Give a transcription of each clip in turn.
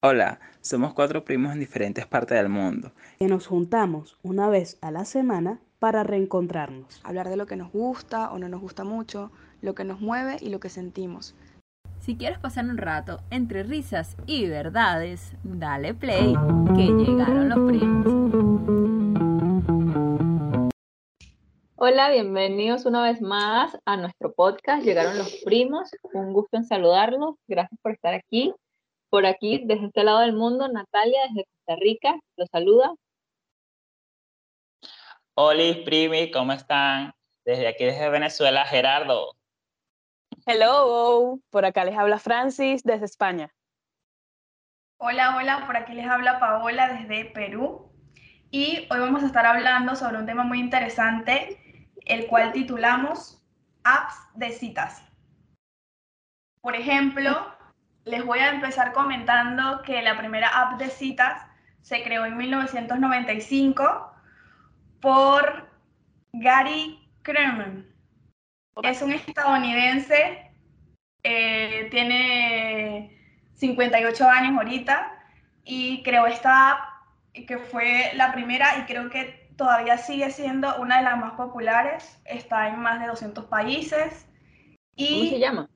Hola, somos cuatro primos en diferentes partes del mundo. Que nos juntamos una vez a la semana para reencontrarnos. Hablar de lo que nos gusta o no nos gusta mucho, lo que nos mueve y lo que sentimos. Si quieres pasar un rato entre risas y verdades, dale play, que llegaron los primos. Hola, bienvenidos una vez más a nuestro podcast. Llegaron los primos. Un gusto en saludarlos. Gracias por estar aquí. Por aquí, desde este lado del mundo, Natalia, desde Costa Rica, los saluda. Hola, primi, ¿cómo están? Desde aquí, desde Venezuela, Gerardo. Hello, por acá les habla Francis desde España. Hola, hola, por aquí les habla Paola desde Perú. Y hoy vamos a estar hablando sobre un tema muy interesante, el cual titulamos apps de citas. Por ejemplo, les voy a empezar comentando que la primera app de citas se creó en 1995 por Gary Kremen. Es un estadounidense, eh, tiene 58 años ahorita y creó esta app que fue la primera y creo que todavía sigue siendo una de las más populares. Está en más de 200 países. Y ¿Cómo se llama?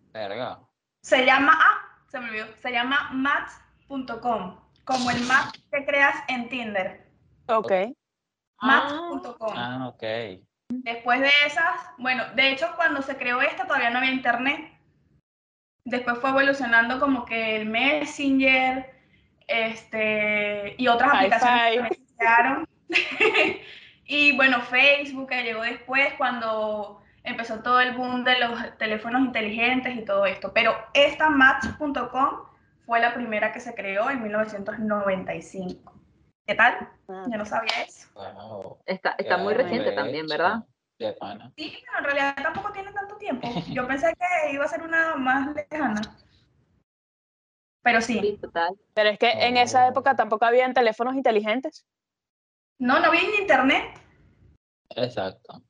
Se llama, se me olvidó, se llama match.com, como el match que creas en Tinder. Ok. Match.com. Ah, ok. Después de esas, bueno, de hecho cuando se creó esta todavía no había internet. Después fue evolucionando como que el Messenger este, y otras aplicaciones que se crearon. y bueno, Facebook que llegó después cuando empezó todo el boom de los teléfonos inteligentes y todo esto. Pero esta Match.com fue la primera que se creó en 1995. ¿Qué tal? Ah. Yo no sabía eso. Está, está muy reciente también, ¿verdad? Sí, pero en realidad tampoco tiene tanto tiempo. Yo pensé que iba a ser una más lejana. Pero sí. total. Pero es que en esa época tampoco habían teléfonos inteligentes. No, no había internet. Exacto.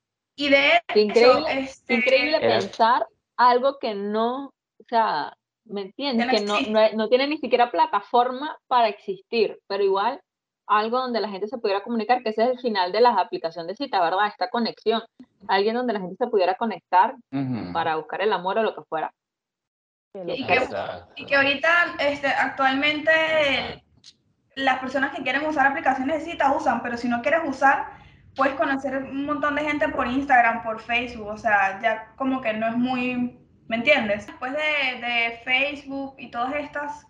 Y de hecho, increíble, este, increíble pensar algo que no, o sea, ¿me entiendes? Que no, no, tiene ni siquiera plataforma para existir, pero igual algo donde la gente se pudiera comunicar, que ese es el final de las aplicaciones de cita, ¿verdad? Esta conexión. Alguien donde la gente se pudiera conectar para buscar el amor o lo que fuera. Y que, y que, ahorita, este, actualmente, las personas que quieren usar aplicaciones de cita usan, pero si no quieres usar, puedes conocer un montón de gente por Instagram, por Facebook, o sea, ya como que no es muy, ¿me entiendes? Después de, de Facebook y todas estas,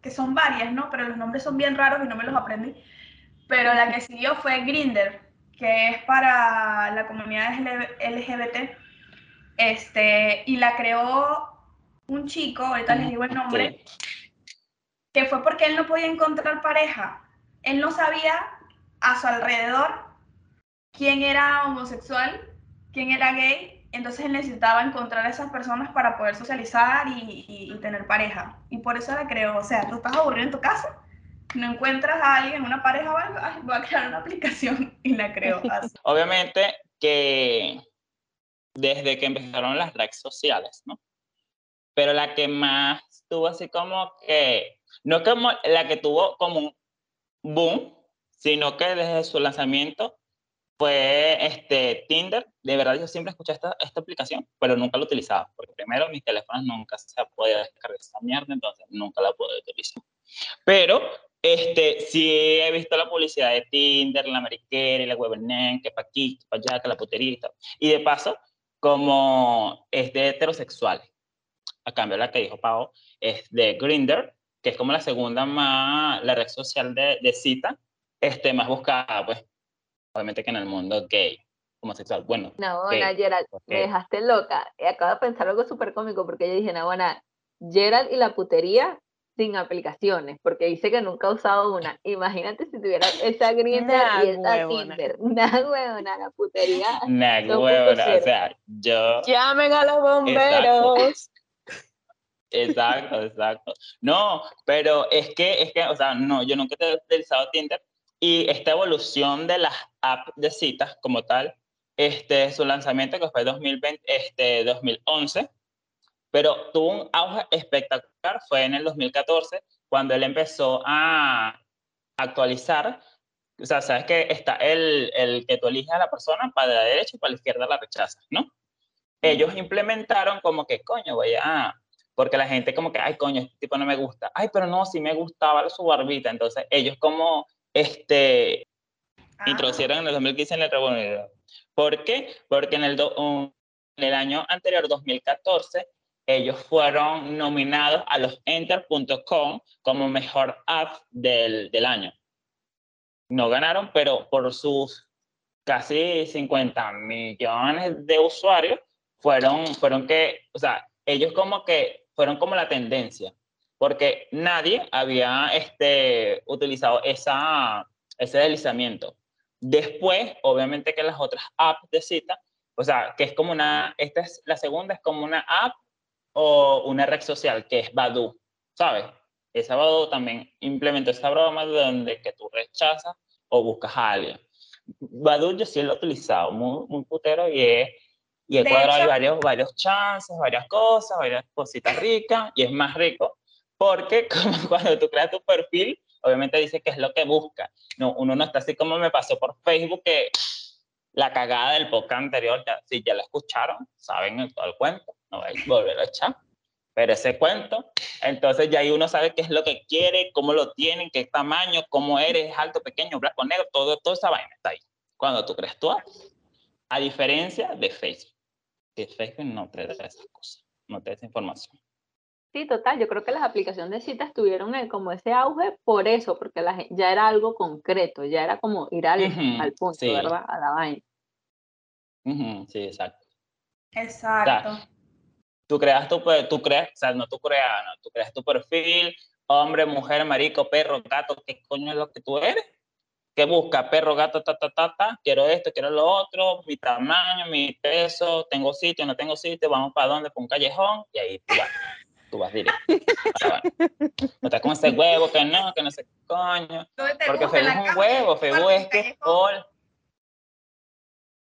que son varias, ¿no? Pero los nombres son bien raros y no me los aprendí. Pero la que siguió fue Grinder, que es para la comunidad LGBT, este, y la creó un chico, ahorita les digo el nombre, que fue porque él no podía encontrar pareja. Él no sabía a su alrededor quién era homosexual, quién era gay, entonces él necesitaba encontrar a esas personas para poder socializar y, tener pareja. Y por eso la creó. O sea, tú estás aburrido en tu casa, no encuentras a alguien, una pareja o algo, voy a crear una aplicación y la creo. Obviamente que desde que empezaron las redes sociales, ¿no? Pero la que más tuvo así como que, no como la que tuvo como un boom, sino que desde su lanzamiento fue este, Tinder. De verdad, yo siempre escuché esta, esta aplicación, pero nunca la utilizaba, porque primero mis teléfonos nunca se podía descargar esa mierda, entonces nunca la pude utilizar. Pero este, sí he visto la publicidad de Tinder, la mariquera y la Webernen, que para aquí, que para allá, que la tal. Y de paso, como es de heterosexuales. A cambio, la que dijo Pau es de Grinder, que es como la segunda más, la red social de, de cita, este, más buscada, pues obviamente que en el mundo gay, homosexual, bueno. No, bueno, Gerald, me dejaste loca. Acabo de pensar algo súper cómico porque yo dije, no, bueno, Gerald y la putería sin aplicaciones, porque dice que nunca ha usado una. Imagínate si tuviera esa Grindr y esa Tinder. Nada huevona, la putería. Nada huevona, o sea, yo... Llamen a los bomberos. Exacto. exacto, No, pero es que, es que, o sea, no, yo nunca he utilizado Tinder, y esta evolución de las apps de citas como tal, este, su lanzamiento que fue 2020, este, 2011, pero tuvo un auge espectacular, fue en el 2014, cuando él empezó a actualizar, o sea, sabes que está el, el que tú eliges a la persona para la derecha y para la izquierda la rechazas, ¿no? Ellos implementaron como que, coño, voy a, porque la gente como que, ay, coño, este tipo no me gusta, ay, pero no, sí me gustaba su barbita, entonces ellos como, este, introducieron en el 2015 en el Revolucionario. ¿Por qué? Porque en el, en el año anterior, 2014, ellos fueron nominados a los Enter.com como mejor app del, del año. No ganaron, pero por sus casi 50 millones de usuarios, fueron, fueron que, o sea, ellos como que fueron como la tendencia, porque nadie había este, utilizado esa, ese deslizamiento. Después, obviamente que las otras apps de cita, o sea, que es como una, esta es la segunda, es como una app o una red social, que es Badu, ¿sabes? Esa Badu también implementó esa broma donde que tú rechazas o buscas a alguien. Badu yo sí lo he utilizado, muy, muy putero, y he, y he cuadrado varios, varios chances, varias cosas, varias cositas ricas, y es más rico, porque como cuando tú creas tu perfil, obviamente dice que es lo que busca. No, uno no está así como me pasó por Facebook, que la cagada del podcast anterior, ya, si ya la escucharon, saben todo el cuento, no vais a volver a echar. Pero ese cuento, entonces ya ahí uno sabe qué es lo que quiere, cómo lo tienen, qué tamaño, cómo eres, alto, pequeño, blanco, negro, todo, toda esa vaina está ahí. Cuando tú crees tú, a diferencia de Facebook, que Facebook no te da esas cosas, no te da esa información. Sí, total. Yo creo que las aplicaciones de citas tuvieron como ese auge por eso, porque la, ya era algo concreto, ya era como ir al, al punto, ¿verdad? A la vaina. sí, exacto. Exacto. tú creas tu, tú creas, o sea, no tú creas, no, tú creas tu perfil, hombre, mujer, marico, perro, gato, ¿qué coño es lo que tú eres? ¿Qué busca? Perro, gato, ta, ta, ta, ta, quiero esto, quiero lo otro, mi tamaño, mi peso, tengo sitio, no tengo sitio, vamos para dónde, para un callejón, y ahí tú vas tú vas directo. No estás con ese huevo que no, que no sé coño. Porque Facebook es un huevo, Facebook es que hola.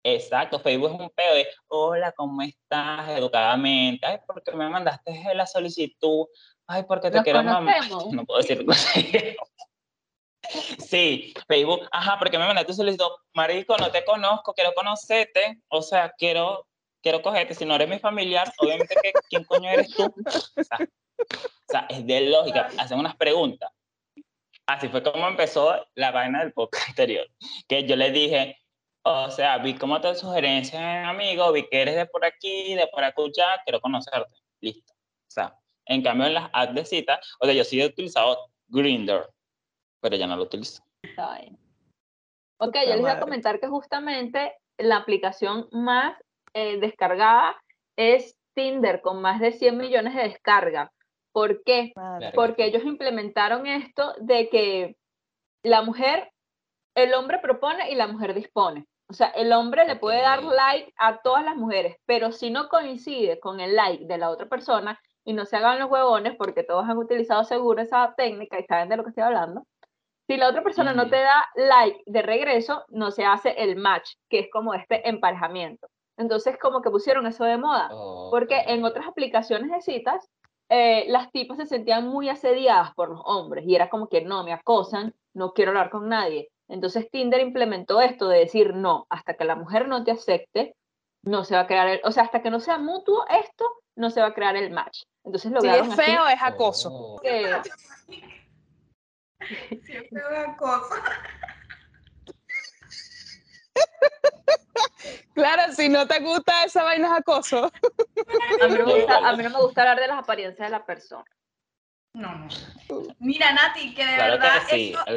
Exacto, Facebook es un pedo de hola, ¿cómo estás? Educadamente. Ay, porque me mandaste la solicitud. Ay, porque te quiero mamá. No puedo decir Sí, Facebook, ajá, porque me mandaste solicitud. Marico, no te conozco, quiero conocerte. O sea, quiero quiero cogerte, si no eres mi familiar, obviamente, que, ¿quién coño eres tú? O sea, es de lógica, hacen unas preguntas. Así fue como empezó la vaina del podcast anterior, que yo le dije, o sea, vi cómo te sugerencias, amigo, vi que eres de por aquí, de por ya, quiero conocerte, listo. O sea, en cambio en las apps de cita, o sea, yo sí he utilizado Grindr, pero ya no lo utilizo. Ok, yo les voy a comentar que justamente la aplicación más eh, descargada es Tinder con más de 100 millones de descargas. ¿Por qué? Porque ellos implementaron esto de que la mujer, el hombre propone y la mujer dispone. O sea, el hombre le puede dar like a todas las mujeres, pero si no coincide con el like de la otra persona, y no se hagan los huevones porque todos han utilizado seguro esa técnica y saben de lo que estoy hablando, si la otra persona no te da like de regreso, no se hace el match, que es como este emparejamiento. Entonces, como que pusieron eso de moda, porque en otras aplicaciones de citas, eh, las tipas se sentían muy asediadas por los hombres y era como que no, me acosan, no quiero hablar con nadie. Entonces Tinder implementó esto de decir no, hasta que la mujer no te acepte, no se va a crear el, o sea, hasta que no sea mutuo esto, no se va a crear el match. Entonces lo si es feo, es acoso. si es feo, es acoso. Claro, si no te gusta esa vaina es acoso. A mí, no me gusta, hablar de las apariencias de la persona. No, no. Mira, Nati, que de verdad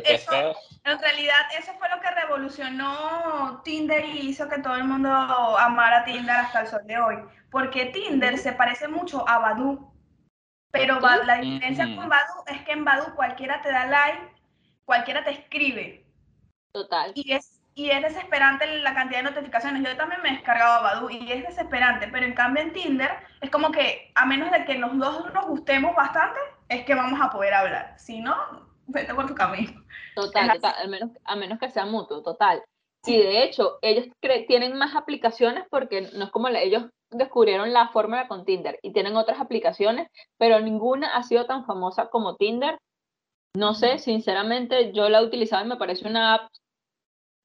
eso, en realidad eso fue lo que revolucionó Tinder y hizo que todo el mundo amara Tinder hasta el sol de hoy. Porque Tinder se parece mucho a Badu. Pero la diferencia con Badu es que en Badu cualquiera te da like, cualquiera te escribe. Total. Y es y es desesperante la cantidad de notificaciones. Yo también me he descargado Badu y es desesperante, pero en cambio en Tinder es como que a menos de que los dos nos gustemos bastante, es que vamos a poder hablar. Si no, vete por tu camino. Total, total al menos, a menos que sea mutuo, total. Y de hecho, ellos tienen más aplicaciones porque no es como ellos descubrieron la fórmula con Tinder y tienen otras aplicaciones, pero ninguna ha sido tan famosa como Tinder No sé, sinceramente, yo la he utilizado y me parece una app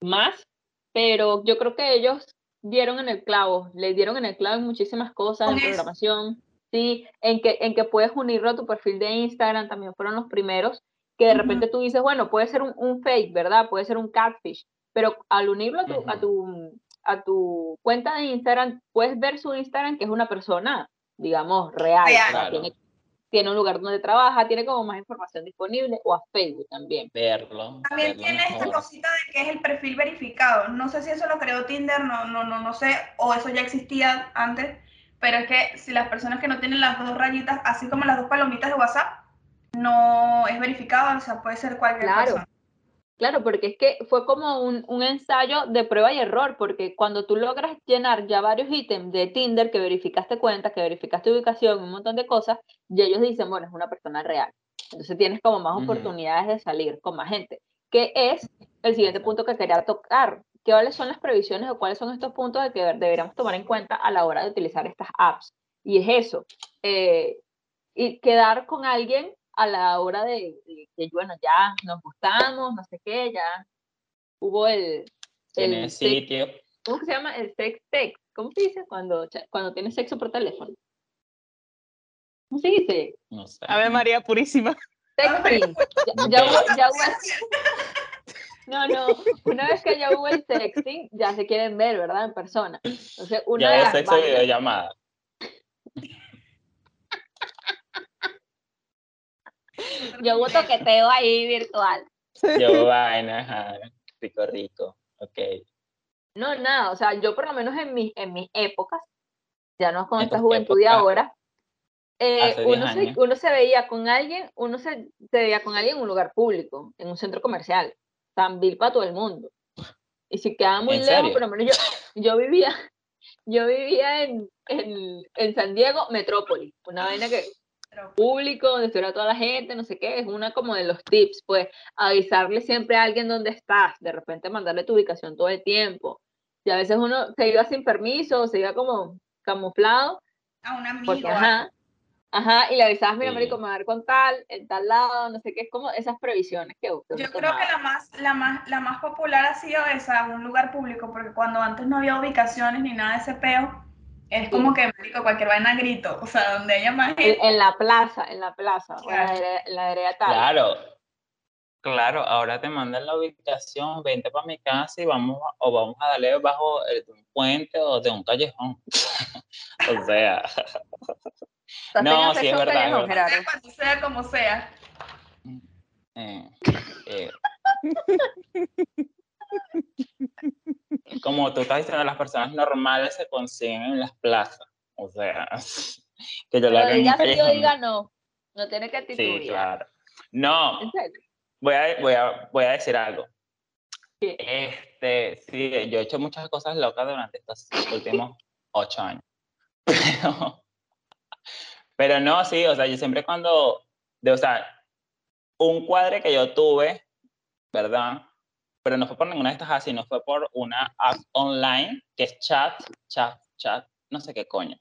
más, pero yo creo que ellos dieron en el clavo, le dieron en el clavo en muchísimas cosas, en programación, sí, en que, en que puedes unirlo a tu perfil de Instagram, también fueron los primeros, que de repente tú dices, bueno, puede ser un, fake, ¿verdad? Puede ser un catfish, pero al unirlo a tu, a tu, a tu cuenta de Instagram, puedes ver su Instagram, que es una persona, digamos, real, tiene, tiene, un lugar donde trabaja, tiene como más información disponible, o a Facebook también. Verlo. También tiene esta cosita de que es el perfil verificado. No sé si eso lo creó Tinder, no, no, no, no sé, o eso ya existía antes, pero es que si las personas que no tienen las dos rayitas, así como las dos palomitas de WhatsApp, no es verificado, o sea, puede ser cualquier claro. persona. Claro, porque es que fue como un, un, ensayo de prueba y error, porque cuando tú logras llenar ya varios ítems de Tinder, que verificaste cuentas, que verificaste ubicación, un montón de cosas, y ellos dicen, bueno, es una persona real. Entonces tienes como más oportunidades de salir con más gente, que es el siguiente punto que quería tocar. ¿Cuáles son las previsiones o cuáles son estos puntos de que deberíamos tomar en cuenta a la hora de utilizar estas apps? Y es eso, eh, y quedar con alguien a la hora de, que, bueno, ya nos gustamos, no sé qué, ya hubo el... el sitio. ¿Cómo se llama? El sex text. ¿Cómo se dice cuando, cuando tienes sexo por teléfono? ¿Cómo se dice? No sé. Ave María Purísima. Sexting. Ya, ya, hubo, No, no, una vez que ya hubo el sexting, ya se quieren ver, ¿verdad? En persona. Entonces, una ya de sexo videollamada. Yo hubo toqueteo ahí virtual. Yo vaina, rico, rico, ok. No, nada, o sea, yo por lo menos en, mis en mis épocas, ya no con esta juventud de ahora, eh, uno, se, uno, se, veía con alguien, uno se, se, veía con alguien en un lugar público, en un centro comercial, tan vil para todo el mundo. Y si quedaba muy lejos, por lo menos yo, yo vivía, yo vivía en, en, en San Diego, Metrópolis, una vaina que público, donde estuviera toda la gente, no sé qué, es una como de los tips, pues avisarle siempre a alguien dónde estás, de repente mandarle tu ubicación todo el tiempo. Y a veces uno se iba sin permiso, se iba como camuflado. A un amigo. Porque, ajá, ajá, y le avisabas, mira, marico, me con tal, en tal lado, no sé qué, es como esas previsiones que, Yo creo que la más, la, más, la más popular ha sido esa, un lugar público, porque cuando antes no había ubicaciones ni nada de ese peo, es como que, marico, cualquier vaina grito, o sea, donde haya más gente. En, la plaza, en la plaza, claro. en la, la tal. Claro, claro, ahora te mandan la ubicación, vente para mi casa y vamos, o vamos a darle bajo un puente o de un callejón. o sea. no, sí es verdad. Cuando sea como sea. Eh, eh. como tú estás diciendo, las personas normales se consiguen en las plazas. O sea, que yo la diga sí o diga no. No tiene que titubear. Sí, claro. No. Voy a, voy, a, voy a decir algo. Este, sí, yo he hecho muchas cosas locas durante estos últimos ocho años. Pero, pero no, sí, o sea, yo siempre cuando, de, o sea, un cuadre que yo tuve, ¿verdad? Pero no fue por ninguna de estas así, no fue por una app online que es chat, chat, chat, no sé qué coño.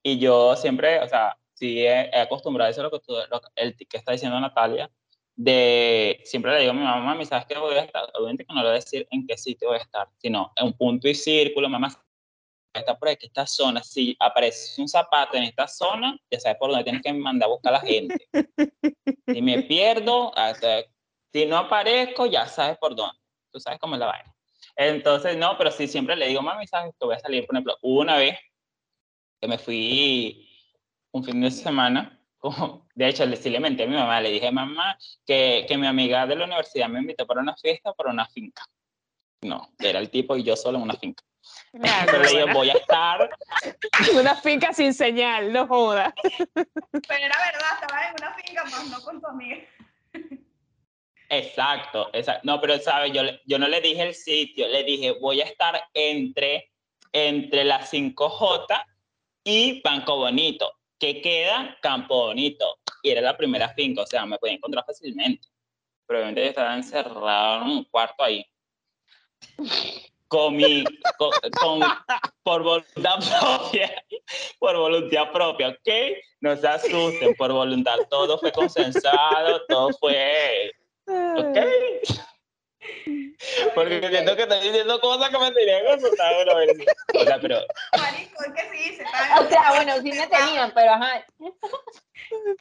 Y yo siempre, o sea, sí he, acostumbrado eso lo que tú, el que está diciendo Natalia, de siempre le digo a mi mamá, mami, ¿sabes qué voy a estar? Obviamente que no le voy a decir en qué sitio voy a estar, sino en un punto y círculo, mamá, está por aquí, esta zona, si aparece un zapato en esta zona, ya sabes por dónde tienes que mandar a buscar a la gente. Si me pierdo, hasta si no aparezco, ya sabes por dónde. Tú sabes cómo es la vaina. Entonces, no, pero sí siempre le digo, mami, sabes que voy a salir, por ejemplo, una vez que me fui un fin de semana, como, de hecho, le, sí le menté a mi mamá, le dije, mamá, que, que mi amiga de la universidad me invitó para una fiesta, para una finca. No, era el tipo y yo solo en una finca. Pero le digo, voy a estar. Una finca sin señal, no joda. Pero era verdad, estaba en una finca, más no con tu amiga. Exacto, exacto. No, pero sabe, yo, yo no le dije el sitio, le dije voy a estar entre, entre la 5J y Banco Bonito, que queda Campo Bonito. Y era la primera finca, o sea, me podía encontrar fácilmente. Pero obviamente yo estaba en un cuarto ahí. con mi, con, con- por voluntad propia, por voluntad propia, ¿ok? No se asusten, por voluntad, todo fue consensuado, todo fue, ¿ok? Porque siento que estoy diciendo cosas que me tenían que asustar, o sea, pero, Marico, es que sí, se está O sea, bueno, sí me tenían, pero ajá.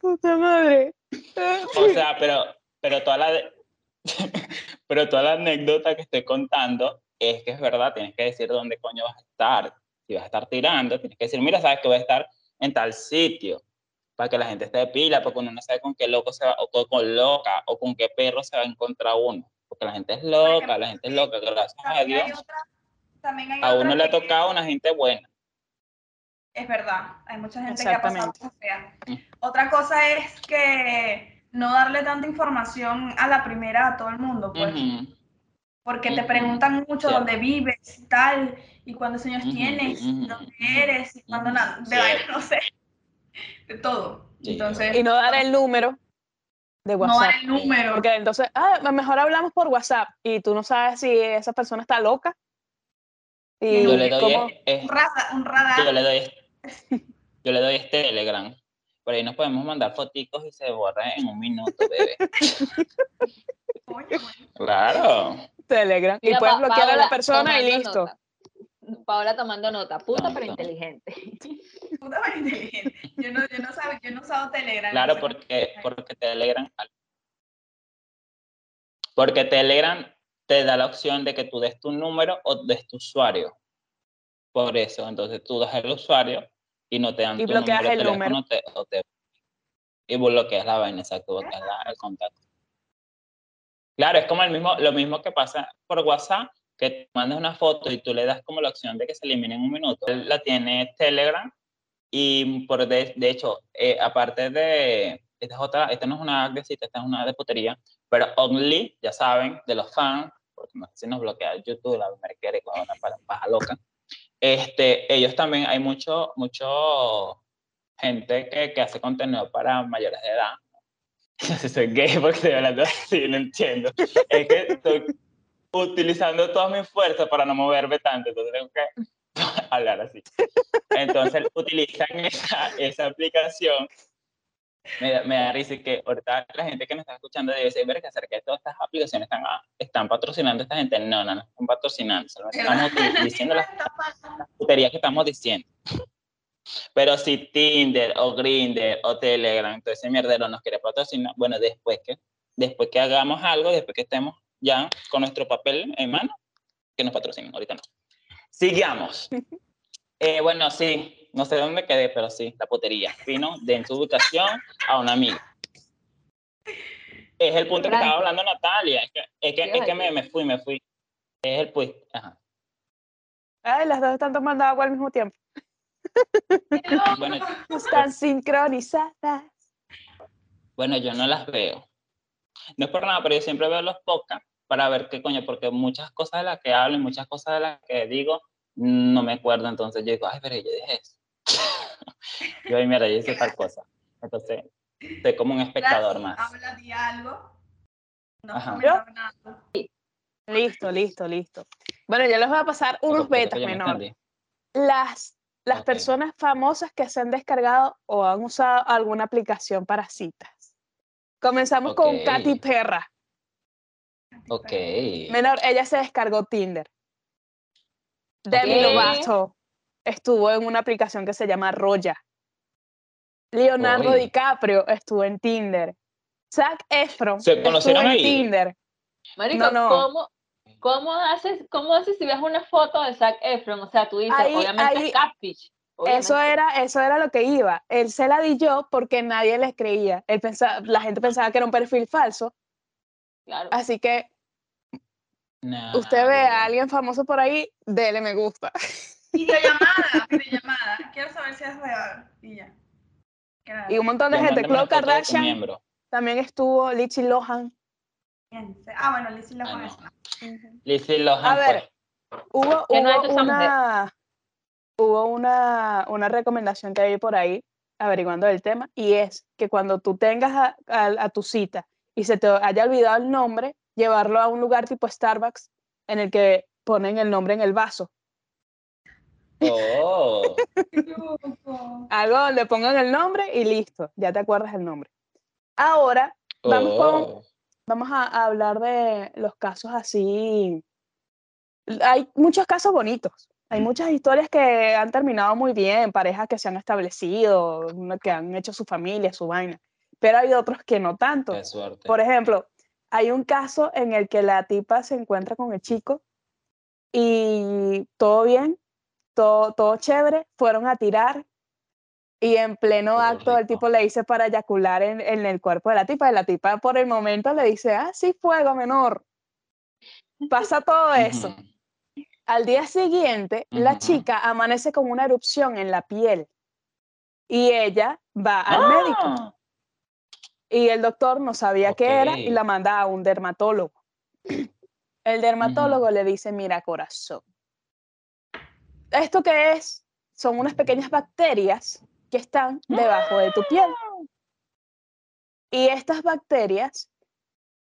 Puta madre. o sea, pero, pero toda la, de- pero toda la anécdota que estoy contando es que es verdad, tienes que decir dónde coño vas a estar. Si vas a estar tirando, tienes que decir, mira, sabes que voy a estar en tal sitio, para que la gente esté de pila, porque uno no sabe con qué loco se va, o con, con loca, o con qué perro se va a encontrar uno. Porque la gente es loca, la gente es loca, gracias a hay Dios. otra, también hay A uno le ha que- tocado una gente buena. Es verdad, hay mucha gente que ha pasado cosas feas. Mm. Otra cosa es que no darle tanta información a la primera a todo el mundo, pues, porque te preguntan mucho dónde vives y tal, y cuántos años tienes, dónde eres, y cuándo nada, de vaina, no sé, de todo. Entonces, Y no dar el número de no WhatsApp. dar el número. Porque entonces, ah, mejor hablamos por WhatsApp y tú no sabes si esa persona está loca. Y Yo le doy es- es- Un radar, un radar. yo le doy yo le doy este Telegram. Por ahí nos podemos mandar foticos y se borra en un minuto, bebé. Claro. Telegram. y Mira, puedes Pa- bloquear a la persona y listo. nota. Paola tomando nota, puta pero inteligente. Puta madre inteligente. Yo no, yo no sabía, yo no usado Telegram. Claro, no porque, porque Telegram. Porque Telegram te da la opción de que tú des tu número o des tu usuario. Por eso, entonces tú das el usuario y no te dan Y tu bloqueas número de el número. teléfono te- o te- y bloqueas la vaina, exacto, bloqueas la- el contacto. Claro, es como el mismo, lo mismo que pasa por WhatsApp, que te mandas una foto y tú le das como la opción de que se elimine en un minuto. La tiene Telegram y por de, de hecho, eh, aparte de, esta es otra, esta no es una de cita, esta es una de putería, pero Only, ya saben, de los fans, porque no sé si nos bloquea YouTube, la merquera con una para- paja loca, este, ellos también, hay mucho, mucho gente que, que hace contenido para mayores de edad. Si soy gay porque estoy hablando así, no entiendo. Es que utilizando toda mi fuerza para no moverme tanto, entonces tengo que hablar así. Entonces utilizan esa, esa aplicación. Me da, me da risa que ahorita la gente que nos está escuchando debe ver que acerca de todas estas aplicaciones están, ah, están patrocinando a esta gente. No, no, no están patrocinando, solo estamos diciendo las puterías que estamos diciendo. Pero si Tinder o Grindr o Telegram, todo ese mierdero nos quiere patrocinar, bueno, después que, después que hagamos algo, después que estemos ya con nuestro papel en mano, que nos patrocinen, ahorita no. Sigamos. Eh, bueno, sí, no sé dónde quedé, pero sí, la putería. Vino de su ubicación a una amiga. Es el punto que estaba hablando Natalia. Es que, es que, es que me, me fui, me fui. Es el pues. Ajá. Ay, las dos están tomando agua al mismo tiempo. Bueno, Están sincronizadas. Bueno, yo no las veo. No es por nada, pero yo siempre veo los podcasts para ver qué coño, porque muchas cosas de las que hablo y muchas cosas de las que digo no me acuerdo. Entonces yo digo, ay, pero yo dije eso. yo, ay, mira, yo hice tal cosa. Entonces, soy como un espectador más. Habla de algo. No nada. Listo, listo, listo. Bueno, yo les voy a pasar unos betas menores. Las, las personas famosas que se han descargado o han usado alguna aplicación para citas. Comenzamos con. Katy Perra. Ok. Menor, ella se descargó Tinder. Demi. Lovato estuvo en una aplicación que se llama Roya. Leonardo. DiCaprio estuvo en Tinder. Zac Efron ¿Se estuvo conocieron en ahí? Tinder. Marico, No, no. ¿cómo, cómo, haces, ¿cómo haces si ves una foto de Zac Efron? O sea, tú dices, Ahí- obviamente ahí- es catfish. Eso era, eso era lo que iba. Él se la di yo porque nadie les creía. Él pensaba, la gente pensaba que era un perfil falso. Claro. Así que Nah, usted ve a bueno. alguien famoso por ahí, dele me gusta. Videollamada, videollamada. Quiero saber si es real. Y ya. Nada. Y un montón de gente. Khloe Kardashian también estuvo, Lindsay Lohan. Ah, bueno, Lizzie lo Ah, no. conoce. Lizzie Lohan, A ver, pues. Hubo, ¿Qué no hubo mujer? una, hubo una, una recomendación que hay por ahí averiguando el tema y es que cuando tú tengas a, a- a tu cita y se te haya olvidado el nombre, llevarlo a un lugar tipo Starbucks en el que ponen el nombre en el vaso. Oh. Algo donde pongan el nombre y listo, ya te acuerdas el nombre. Ahora Vamos con- oh. vamos a, a hablar de los casos así. Hay muchos casos bonitos. Hay muchas historias que han terminado muy bien, parejas que se han establecido, que han hecho su familia, su vaina. Pero hay otros que no tanto. Qué suerte. Por ejemplo, hay un caso en el que la tipa se encuentra con el chico y todo bien, todo, todo chévere, fueron a tirar y en pleno Todo acto el rico. tipo le dice para eyacular en, en el cuerpo de la tipa y la tipa por el momento le dice, ah, sí, fuego menor. Pasa todo eso. Al día siguiente, la chica amanece con una erupción en la piel y ella va al médico Ah, y el doctor no sabía qué era y la manda a un dermatólogo. El dermatólogo le dice, mira corazón, ¿esto qué es? Son unas pequeñas bacterias que están debajo de tu piel. Y estas bacterias,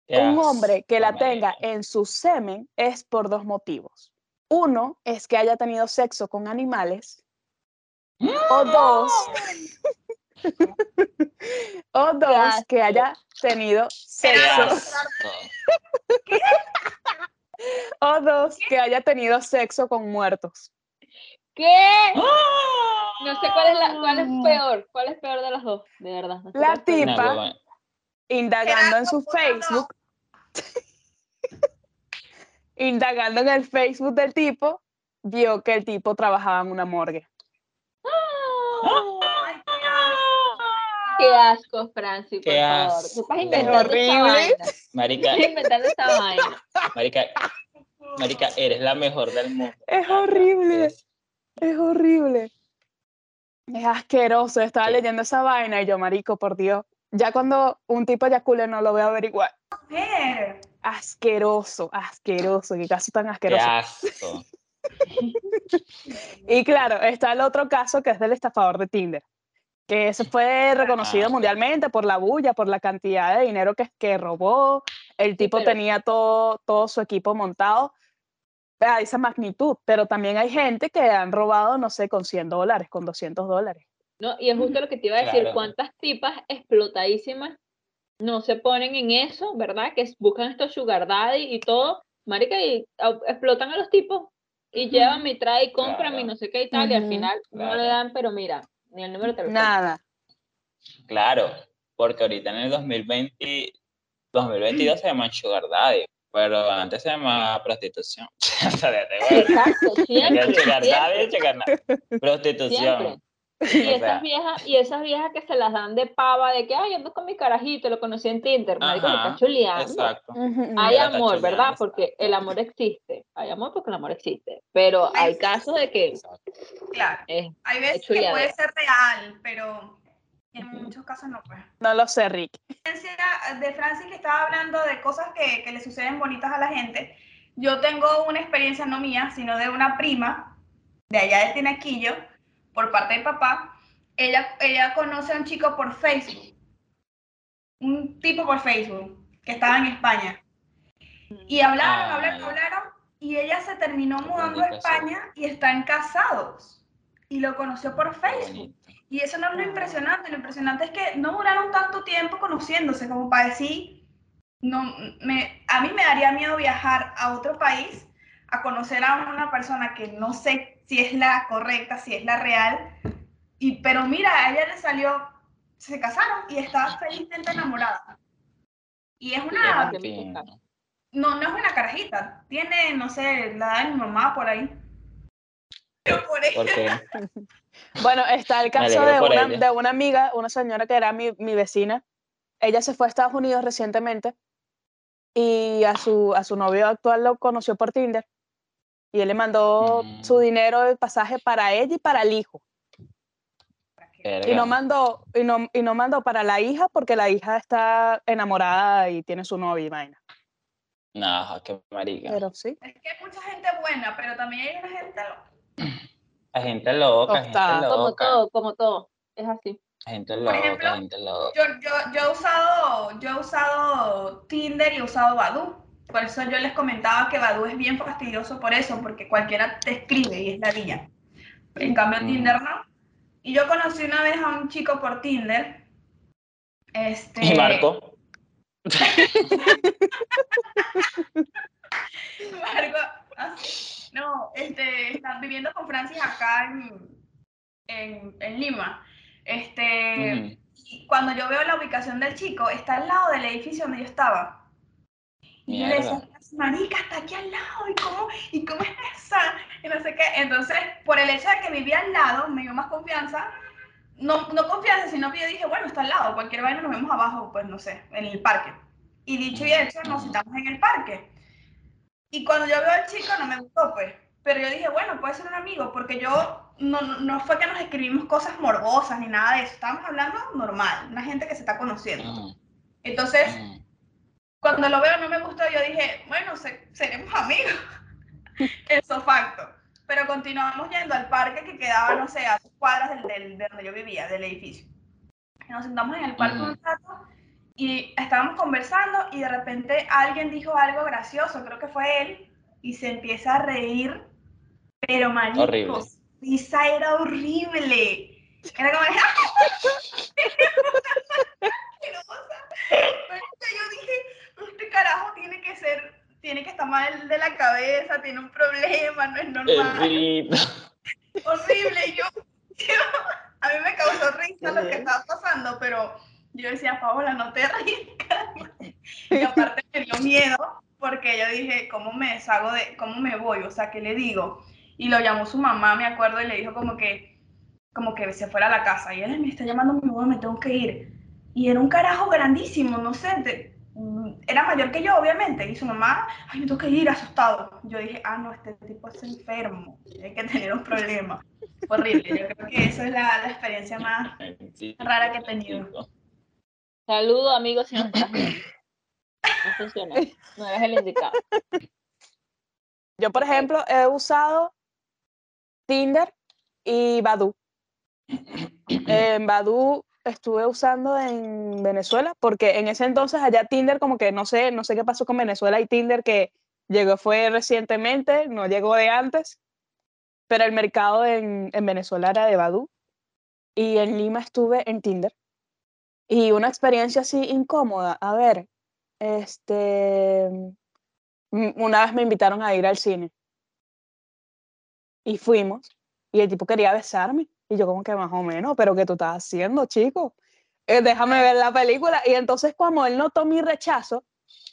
un hombre que la tenga en su semen es por dos motivos. Uno es que haya tenido sexo con animales. O dos, o dos, que haya tenido Qué sexo. O dos, que haya tenido sexo con muertos. ¿Qué? No sé cuál es, la, cuál es peor. ¿Cuál es peor de las dos? De verdad. no sé La tipa, indagando en su no. Facebook, indagando en el Facebook del tipo, vio que el tipo trabajaba en una morgue. Ay, qué asco. Qué asco, Francis, por Qué favor. asco. Tú estás Es inventando esta horrible. vaina. Marica, Estás inventando esta vaina. marica, marica, eres la mejor del mundo. Es horrible, Es- es horrible. Es asqueroso. Estaba Sí. leyendo esa vaina y yo, marico, por Dios. Ya cuando un tipo eyacule no lo voy a averiguar. Mujer. Asqueroso, asqueroso, qué caso tan Qué asqueroso. asco. Y claro, está el otro caso que es del estafador de Tinder, que ese fue reconocido Ah. mundialmente por la bulla, por la cantidad de dinero que, que robó. El tipo pero- tenía todo, todo su equipo montado a esa magnitud, pero también hay gente que han robado, no sé, con 100 dólares, con 200 dólares. No, y es justo lo que te iba a decir, Claro. cuántas tipas explotadísimas no se ponen en eso, ¿verdad? Que buscan estos sugar daddy y todo, marica, y explotan a los tipos y llevan mi trae y compran y Claro. no sé qué y tal, y al final no le dan, pero mira, ni el número de teléfono. Nada. Claro, porque ahorita en el 2020, 2022 se llama Sugar Daddy, pero antes se llamaba prostitución. O sea, de- de- Exacto, siempre, Sugar Daddy, siempre, Sugar Daddy. Prostitución. siempre. Y esas viejas, y esas viejas que se las dan de pava, de que, ay, ando con mi carajito, lo conocí en Tinder, marico, me Ajá, está chuleando. Exacto. Hay Mira, amor, ¿verdad? Porque exacto. el amor existe. Hay amor porque el amor existe. Pero hay casos de que exacto. Claro. eh, Hay veces que puede ser real, pero en muchos casos no pues. No lo sé, Rick. de Francis que estaba hablando de cosas que, que le suceden bonitas a la gente. Yo tengo una experiencia no mía, sino de una prima de allá de Tinaquillo, por parte de papá. Ella, ella conoce a un chico por Facebook, un tipo por Facebook, que estaba en España. Y hablaron, Ah, hablaron, hablaron, y ella se terminó mudando a. España y están casados. Y lo conoció por Facebook. Y eso no es lo Ah. impresionante, lo impresionante es que no duraron tanto tiempo conociéndose como para decir, no, me, a mí me daría miedo viajar a otro país a conocer a una persona que no sé si es la correcta, si es la real, y, pero mira, a ella le salió, se casaron y está felizmente enamorada. Y es una, no, no es una carajita, tiene, no sé, la edad de mi mamá por ahí. Pero por Porque Bueno, está el caso de una, ella. de una amiga, una señora que era mi, mi vecina. Ella se fue a Estados Unidos recientemente y a su, a su novio actual lo conoció por Tinder. Y él le mandó su Mm. dinero de pasaje para ella y para el hijo. Y no mandó, y no, y no mandó para la hija porque la hija está enamorada y tiene su novio y vaina. No, qué marica. Pero sí. es que hay mucha gente buena, pero también hay una gente Hay gente loca, hay gente Total. como loca. todo, como todo. Es así. Hay gente Por loca, ejemplo, gente loca. Yo, yo, yo he usado, yo he usado Tinder y he usado Badoo. Por eso yo les comentaba que Badu es bien fastidioso por eso, porque cualquiera te escribe y es la villa. En cambio, Tinder no. Y yo conocí una vez a un chico por Tinder. Este... ¿Y Marco? Marco, no, este, están viviendo con Francis acá en, en, en Lima. Este, cuando yo veo la ubicación del chico, está al lado del edificio donde yo estaba. Y yo le decía, marica, está aquí al lado, ¿y cómo, ¿y cómo es esa? Y no sé qué. Entonces, por el hecho de que vivía al lado, me dio más confianza. No, no confianza, sino que yo dije, bueno, está al lado, cualquier vaina nos vemos abajo, pues no sé, en el parque. Y dicho y hecho, nos sentamos en el parque. Y cuando yo veo al chico, no me gustó, pues. Pero yo dije, bueno, puede ser un amigo, porque yo no, no fue que nos escribimos cosas morbosas ni nada de eso. Estábamos hablando normal, una gente que se está conociendo. Entonces, cuando lo veo no me gustó, yo dije, bueno, seremos amigos. Eso facto. Pero continuamos yendo al parque que quedaba, no sé, a dos cuadras del, del, de donde yo vivía, del edificio. Nos sentamos en el parque un rato y estábamos conversando y de repente alguien dijo algo gracioso, creo que fue él, y se empieza a reír, pero marico, horrible. risa era horrible. Era como, yo dije, este carajo tiene que ser, tiene que estar mal de la cabeza, tiene un problema, no es normal. Horrible, yo, a mí me causó risa lo que estaba pasando, pero yo decía, Paola, no te rías. Y aparte me dio miedo, porque yo dije, ¿cómo me deshago de, cómo me voy? O sea, ¿qué le digo? Y lo llamó su mamá, me acuerdo, y le dijo como que, como que se fuera a la casa. Y él me está llamando mi mamá, me tengo que ir. Y era un carajo grandísimo, no sé, era mayor que yo, obviamente, y su mamá, ay, me tengo que ir asustado. Yo dije, ah, no, este tipo es enfermo, hay que tener un problema. Horrible, yo creo que esa es la, la experiencia más rara que he tenido. Saludo, amigos, si no estás No funciona, no eres el indicado. Yo, por ejemplo, he usado Tinder y Badu. En Badu estuve usando en Venezuela, porque en ese entonces allá Tinder como que no sé, no sé qué pasó con Venezuela y Tinder que llegó fue recientemente, no llegó de antes, pero el mercado en, en Venezuela era de Badu y en Lima estuve en Tinder. Y una experiencia así incómoda, a ver, este, una vez me invitaron a ir al cine y fuimos y el tipo quería besarme y yo como que más o menos, pero ¿qué tú estás haciendo, chico? Eh, déjame ver la película. Y entonces como él notó mi rechazo,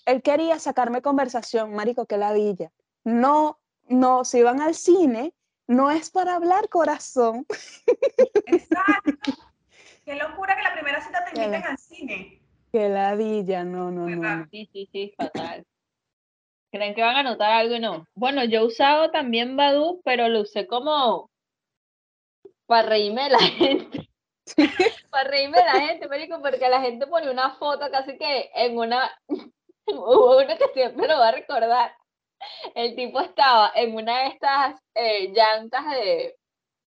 él quería sacarme conversación, marico, que ladilla. No, no, si van al cine, no es para hablar corazón. Exacto. Qué locura que la primera cita te inviten al cine. Que ladilla, no, no, no. Sí, sí, sí, fatal. ¿Creen que van a notar algo y no? Bueno, yo he usado también Badu, pero lo usé como para reírme de la gente. para reírme de la gente, marico, porque la gente pone una foto casi que en una, hubo uno que siempre lo va a recordar. El tipo estaba en una de estas eh, llantas de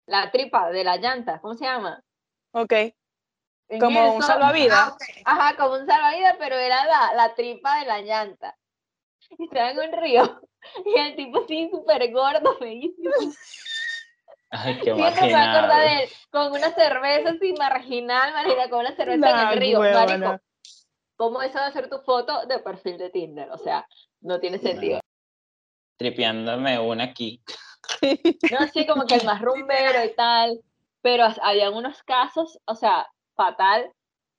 la tripa de la llanta, ¿cómo se llama? Ok. como un salvavidas. Ah, Ajá, como un salvavidas, pero era la, la tripa de la llanta. Y estaba en un río. Y el tipo así súper gordo, feísimo. Ay, qué Siempre me acuerdo de él, con una cerveza así marginal, marina, con una cerveza en el río, marico. ¿Cómo esa va a ser tu foto de perfil de Tinder? O sea, no tiene sentido. Tripeándome una aquí. No, así como que el más rumbero y tal, pero había unos casos, o sea, fatal,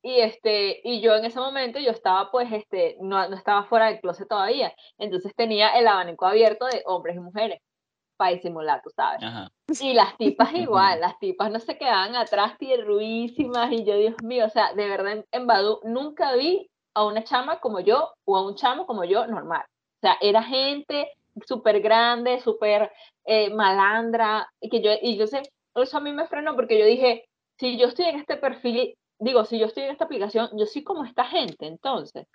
y este y yo en ese momento yo estaba pues este no, no estaba fuera del closet todavía entonces tenía el abanico abierto de hombres y mujeres para disimular, tú sabes. Y las tipas igual, las tipas no se quedaban atrás tierruísimas y yo, Dios mío, o sea, de verdad en, Badu nunca vi a una chama como yo o a un chamo como yo normal. O sea, era gente súper grande, súper eh, malandra, y que yo, y yo sé, eso a mí me frenó porque yo dije, si yo estoy en este perfil, digo, si yo estoy en esta aplicación, yo soy como esta gente, entonces.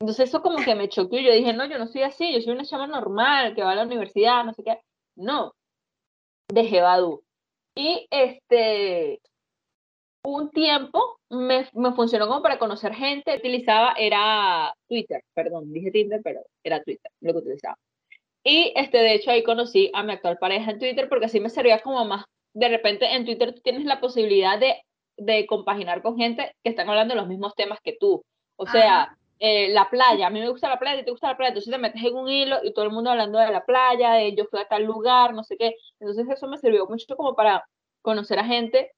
Entonces eso como que me choqueó, yo dije, no, yo no soy así, yo soy una chama normal, que va a la universidad, no sé qué. No, de Jebadú. Y este, un tiempo me, me, funcionó como para conocer gente. Utilizaba, era Twitter, perdón, dije Tinder, pero era Twitter lo que utilizaba. Y este, de hecho ahí conocí a mi actual pareja en Twitter porque así me servía como más, de repente en Twitter tú tienes la posibilidad de, de compaginar con gente que están hablando los mismos temas que tú. O sea, eh, la playa, a mí me gusta la playa, y te gusta la playa, entonces te metes en un hilo y todo el mundo hablando de la playa, de yo fui a tal lugar, no sé qué. Entonces eso me sirvió mucho como para conocer a gente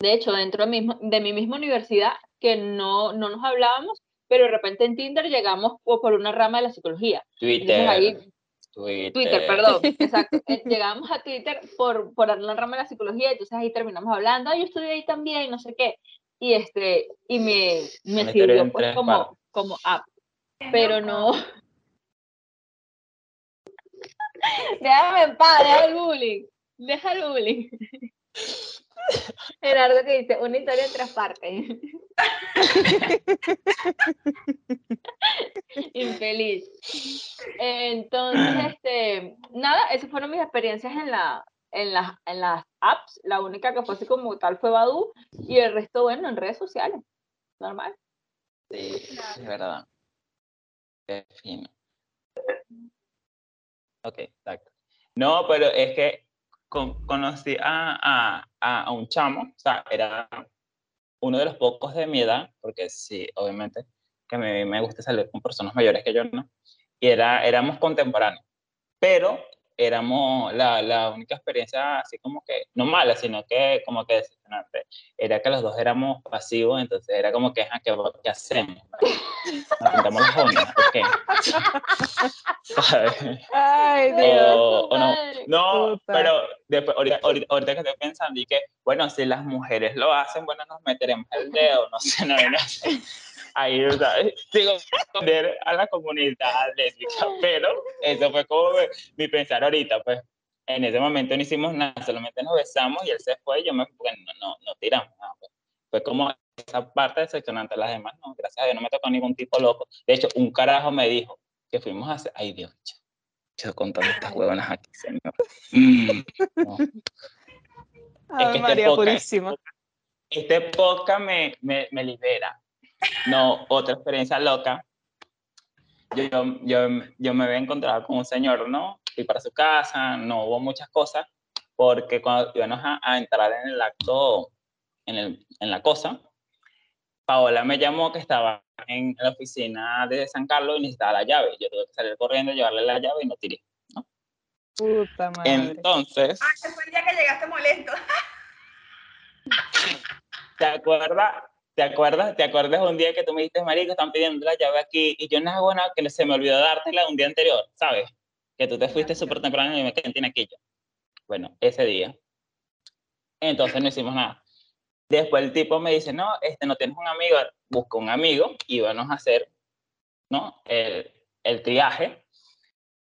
de hecho, dentro de, mismo, de mi misma universidad, que no, no nos hablábamos, pero de repente en Tinder llegamos por una rama de la psicología. Twitter. Twitter. perdón, exacto. Eh, llegamos a Twitter por, por una rama de la psicología, entonces ahí terminamos hablando, yo estudié ahí también, no sé qué. Y, este, y me, me sirvió pues, como, como app. Pero no. Déjame en paz, deja el bullying. Deja el bullying. Gerardo que dice, una historia en tres partes. Infeliz. Entonces, este, nada, esas fueron mis experiencias en, la, en, las, en las apps. La única que fue así como tal fue Badu y el resto, bueno, en redes sociales. Normal. Sí, es verdad. Defino. Ok, exacto. No, pero es que conocí a, a, a, un chamo, o sea, era uno de los pocos de mi edad, porque sí, obviamente, que me, me gusta salir con personas mayores que yo, ¿no? Y era, éramos contemporáneos, pero éramos la, la, única experiencia así como que, no mala, sino que como que decepcionante, era que los dos éramos pasivos, entonces era como que, ¿qué, qué hacemos? Nos pintamos las uñas, ¿qué? ¿Sabes? Ay, Dios. O, no, no pero después, ahorita, ahorita, que estoy pensando, y que, bueno, si las mujeres lo hacen, bueno, nos meteremos el dedo, no sé, no, no sé ahí, o sea, digo, responder a la comunidad lésbica, pero eso fue como mi pensar ahorita, pues en ese momento no hicimos nada, solamente nos besamos y él se fue y yo me fui, no, no, no tiramos nada, pues. Fue como esa parte decepcionante, las demás, no, gracias a Dios no me tocó ningún tipo loco. De hecho, un carajo me dijo que fuimos a hacer, ay Dios, yo contando estas huevonas aquí, señor. Mm, Ay, es que María este Purísima. Este podcast me, me, me libera, no, otra experiencia loca. Yo, yo, yo me había encontrado con un señor, ¿no? Fui para su casa, no hubo muchas cosas, porque cuando íbamos a, a entrar en el acto, en, el, en la cosa, Paola me llamó que estaba en la oficina de San Carlos y necesitaba la llave. Yo tuve que salir corriendo, llevarle la llave y no tiré, ¿no? Puta madre. Entonces... Ah, ese fue el día que llegaste molesto. ¿Te acuerdas? ¿Te acuerdas? ¿Te acuerdas un día que tú me dijiste, marico, están pidiendo la llave aquí y yo no hago nada que se me olvidó dártela un día anterior, ¿sabes? Que tú te fuiste súper temprano y me quedé en aquello. Bueno, ese día. Entonces no hicimos nada. Después el tipo me dice, no, este, no tienes un amigo, busca un amigo y vamos a hacer, ¿no? El, el triaje.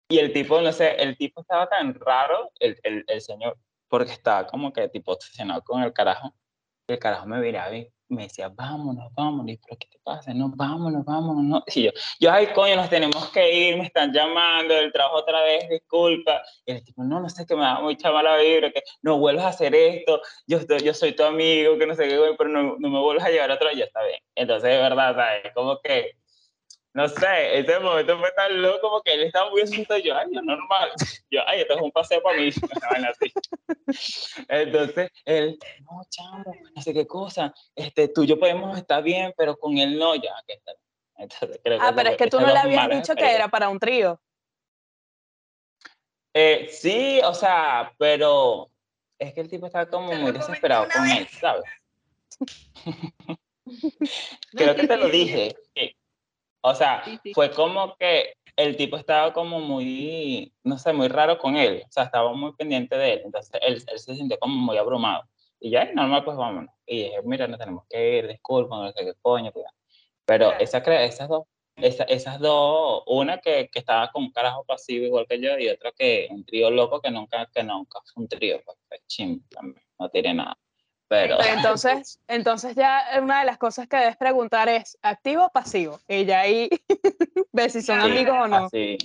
Y el tipo, no sé, el tipo estaba tan raro, el, el, el señor, porque estaba como que tipo obsesionado con el carajo. El carajo me miraba y me decía, vámonos, vámonos, pero ¿qué te pasa? No, vámonos, vámonos, no. Y yo, yo, ay, coño, nos tenemos que ir, me están llamando del trabajo otra vez, disculpa. Y el tipo, no, no sé, que me da mucha mala vibra, que no vuelvas a hacer esto, yo, yo soy tu amigo, que no sé qué, pero no, no me vuelvas a llevar a otro, ya está bien. Entonces, de verdad, ¿sabes? Como que no sé, ese momento fue tan loco como que él estaba muy asustado. Yo, ay, yo normal. Yo, ay, esto es un paseo para mí. así. Entonces, él, no, chamo, no sé qué cosa. Este, tú y yo podemos estar bien, pero con él no, ya, que está. Entonces, creo ah, pero es que tú no le habías dicho que era para un trío. Eh, sí, o sea, pero es que el tipo estaba como muy desesperado con él, ¿sabes? creo que te lo dije. O sea, fue como que el tipo estaba como muy, no sé, muy raro con él. O sea, estaba muy pendiente de él. Entonces él, él se sintió como muy abrumado. Y ya, normal, pues vámonos. Y dije, mira, no tenemos que ir, disculpa, no sé qué coño. Pues. Pero esa, esas dos, esa, esas dos, una que, que, estaba con un carajo pasivo igual que yo y otra que un trío loco que nunca, que nunca fue un trío, pues chim, también, no tiene nada. Pero... Entonces, entonces ya una de las cosas que debes preguntar es, ¿activo o pasivo? Y ya ahí ves si son amigos o no. Sí,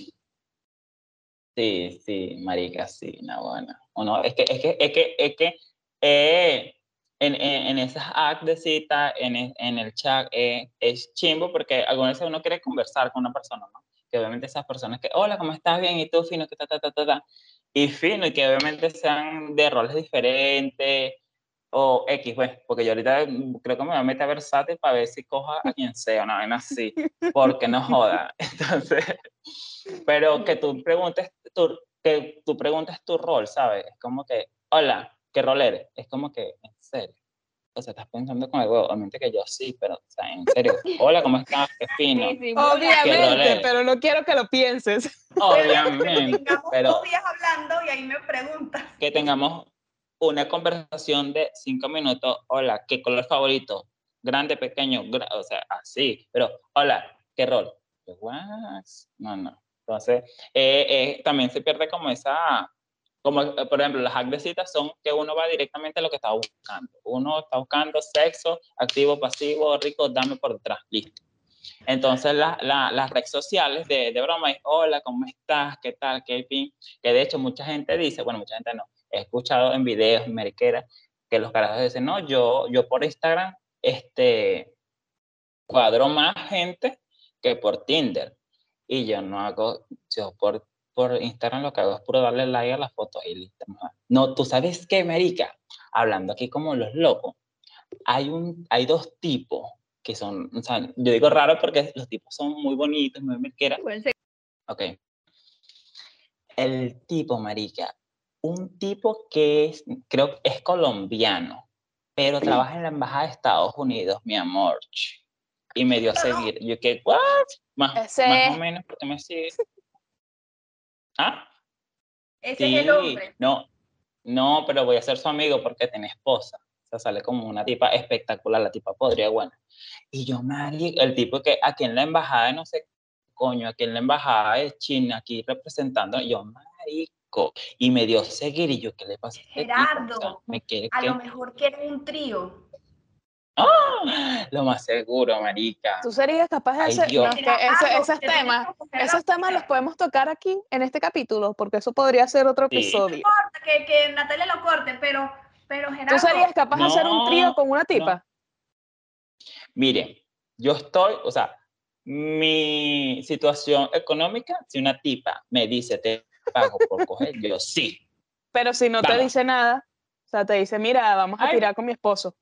sí, sí marica, sí, no, bueno. O no, es que, es que, es que, es que he, en, en, en esas acts de cita, en, el- en el chat, eh, es chimbo porque algunas veces uno quiere conversar con una persona, ¿no? Que obviamente esas personas que, hola, ¿cómo estás? Bien, ¿y tú, fino? Que ta, ta, ta, ta, ta. Y fino, y que obviamente sean de roles diferentes, o X, pues, porque yo ahorita creo que me voy a meter a versátil para ver si coja a quien sea, una vaina así, porque no joda. Entonces, pero que tú preguntes tu, que tú preguntes tu rol, ¿sabes? Es como que, hola, ¿qué rol eres? Es como que, en serio. O sea, estás pensando con algo, obviamente que yo sí, pero, o sea, en serio. Hola, ¿cómo estás? Qué fino. Sí, sí, Obviamente, pero no quiero que lo pienses. Obviamente, Tengamos pero dos días hablando y ahí me preguntas. que tengamos una conversación de cinco minutos. Hola, ¿qué color favorito? Grande, pequeño, gra- o sea, así. Pero, hola, ¿qué rol? "What?". No, no. Entonces, eh, eh, también se pierde como esa, como por ejemplo, las hack de citas son que uno va directamente a lo que está buscando. Uno está buscando sexo, activo, pasivo, rico, dame por detrás, listo. Entonces, la- la- las redes sociales de, de broma es, hola, ¿cómo estás? ¿Qué tal? ¿Qué fin? Que de hecho mucha gente dice, bueno, mucha gente no, he escuchado en videos, en mariquera, que los carajos dicen, no, yo, yo por Instagram, este, cuadro más gente que por Tinder. Y yo no hago, yo por, por Instagram lo que hago es puro darle like a las fotos y listo. no. Tú sabes qué, marica, hablando aquí como los locos, hay, un, hay dos tipos que son, o sea, yo digo raro porque los tipos son muy bonitos, muy ser- Ok. El tipo, marica, un tipo que es, creo que es colombiano, pero trabaja en la embajada de Estados Unidos, mi amor. Y me dio a seguir. Yo que, ¿what? Más, Ese más o menos, porque me sigue. ¿Ah? Ese Sí, es el hombre. no, no, pero voy a ser su amigo porque tiene esposa. O sea, sale como una tipa espectacular, la tipa podría, buena. Y yo, marico, el tipo que aquí en la embajada, no sé, coño, aquí en la embajada de China, aquí representando, yo, y me dio seguir, y yo, ¿qué le pasa este tipo? O sea, Gerardo, me quiere A que... lo mejor quieren un trío. ¡Ah! Lo más seguro, marica. Tú serías capaz de Ay, hacer. No, es que ese- esos temas, que esos temas los podemos tocar aquí en este capítulo, porque eso podría ser otro Sí. episodio. importa que, que Natalia lo corte, pero, pero Gerardo, ¿Tú serías capaz de hacer un trío No, con una no. tipa? Miren, yo estoy, o sea, mi situación económica, si una tipa me dice te pago por coger, yo sí. Pero si no te dice nada, o sea, te dice, mira, vamos a Ay. tirar con mi esposo.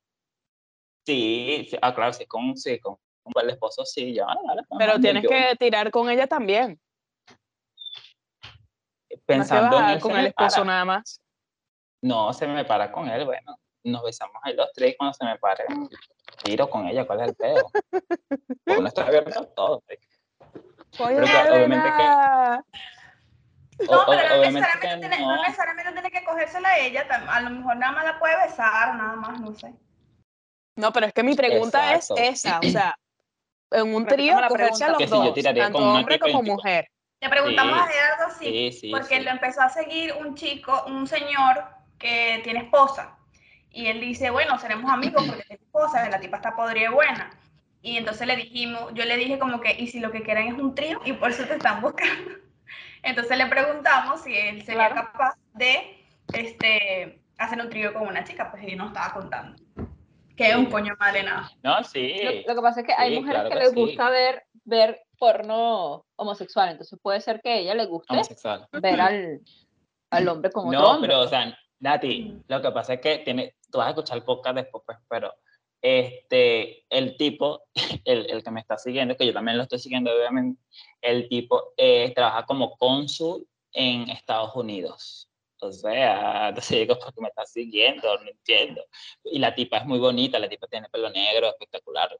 Sí, sí, ah, claro, sí, con, sí, con, con el esposo sí, ya, dale, Pero ajá, tienes yo que tirar con ella también. Pensando en él, con el esposo para. nada más. No, se me para con él, bueno, nos besamos ahí los tres cuando se me pare, tiro con ella, ¿cuál es el pedo? Porque no estoy abierto a todo. Pero claro, obviamente que- no, o- pero no necesariamente, tiene, no no. necesariamente tiene que cogérsela a ella, a lo mejor nada más la puede besar, nada más, no sé. No, pero es que mi pregunta Exacto. es esa, o sea, en un trío la cogerse a pregunta. los Que si yo dos, tiraría tanto con una hombre como mujer. Le preguntamos Sí, a Gerardo sí, sí, sí, porque sí. lo empezó a seguir un chico, un señor que tiene esposa. Y él dice, bueno, seremos amigos porque tiene esposa, la tipa está podrida y buena. Y entonces le dijimos, yo le dije como que, ¿y si lo que quieren es un trío? Y por eso te están buscando. Entonces le preguntamos si él sería Claro. capaz de este, hacer un trío con una chica, pues y nos estaba contando. Que es un coño madre nada. No, sí. Lo, lo que pasa es que hay sí, mujeres claro que, que les sí. gusta ver, ver porno homosexual, entonces puede ser que a ella le guste Homosexual. ver al, al hombre con otro No, hombre. pero, o sea, Nati, lo que pasa es que tiene, tú vas a escuchar el podcast después, pues, pero este, el tipo, el, el que me está siguiendo, que yo también lo estoy siguiendo, obviamente, el tipo eh, trabaja como cónsul en Estados Unidos. O sea, entonces digo, ¿por qué me está siguiendo? No entiendo. Y la tipa es muy bonita, la tipa tiene pelo negro, espectacular.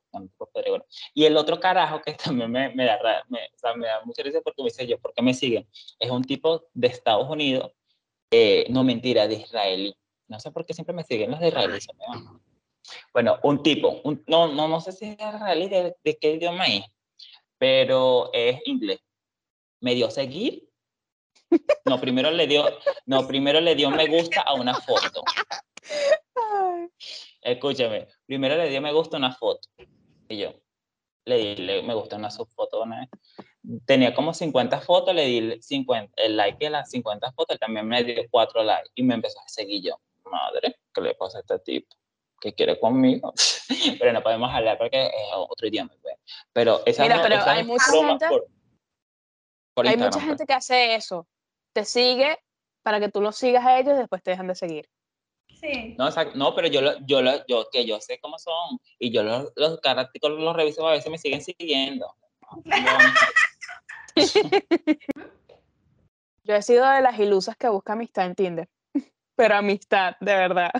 Y el otro carajo que también me, me da, me, da mucha risa porque me dice yo, ¿por qué me siguen? Es un tipo de Estados Unidos eh, no mentira, de israelí. No sé por qué siempre me siguen los de israelí. se me. Bueno, un tipo, no, no, no sé si es israelí, de, de qué idioma es, pero es inglés. Me dio seguir. No, primero le dio, no, primero le dio me gusta a una foto. Escúchame, primero le dio me gusta a una foto. Y yo le di le- me gusta una subfoto. Tenía como 50 fotos, le di 50, el like de las 50 fotos, también me dio 4 likes y me empezó a seguir yo. Madre, ¿qué le pasa a este tipo? Que quiere conmigo, pero no podemos hablar porque es otro idioma. pues. Pero esa Mira, no- pero esa hay es mucha gente- por- por Hay mucha gente que hace eso. Te sigue para que tú los sigas a ellos y después te dejan de seguir. Sí. No, no, pero yo, lo, yo, lo, yo, que yo sé cómo son y yo los, los caracteres los reviso a veces me siguen siguiendo. Yo he sido de las ilusas que busca amistad en Tinder. Pero amistad, de verdad.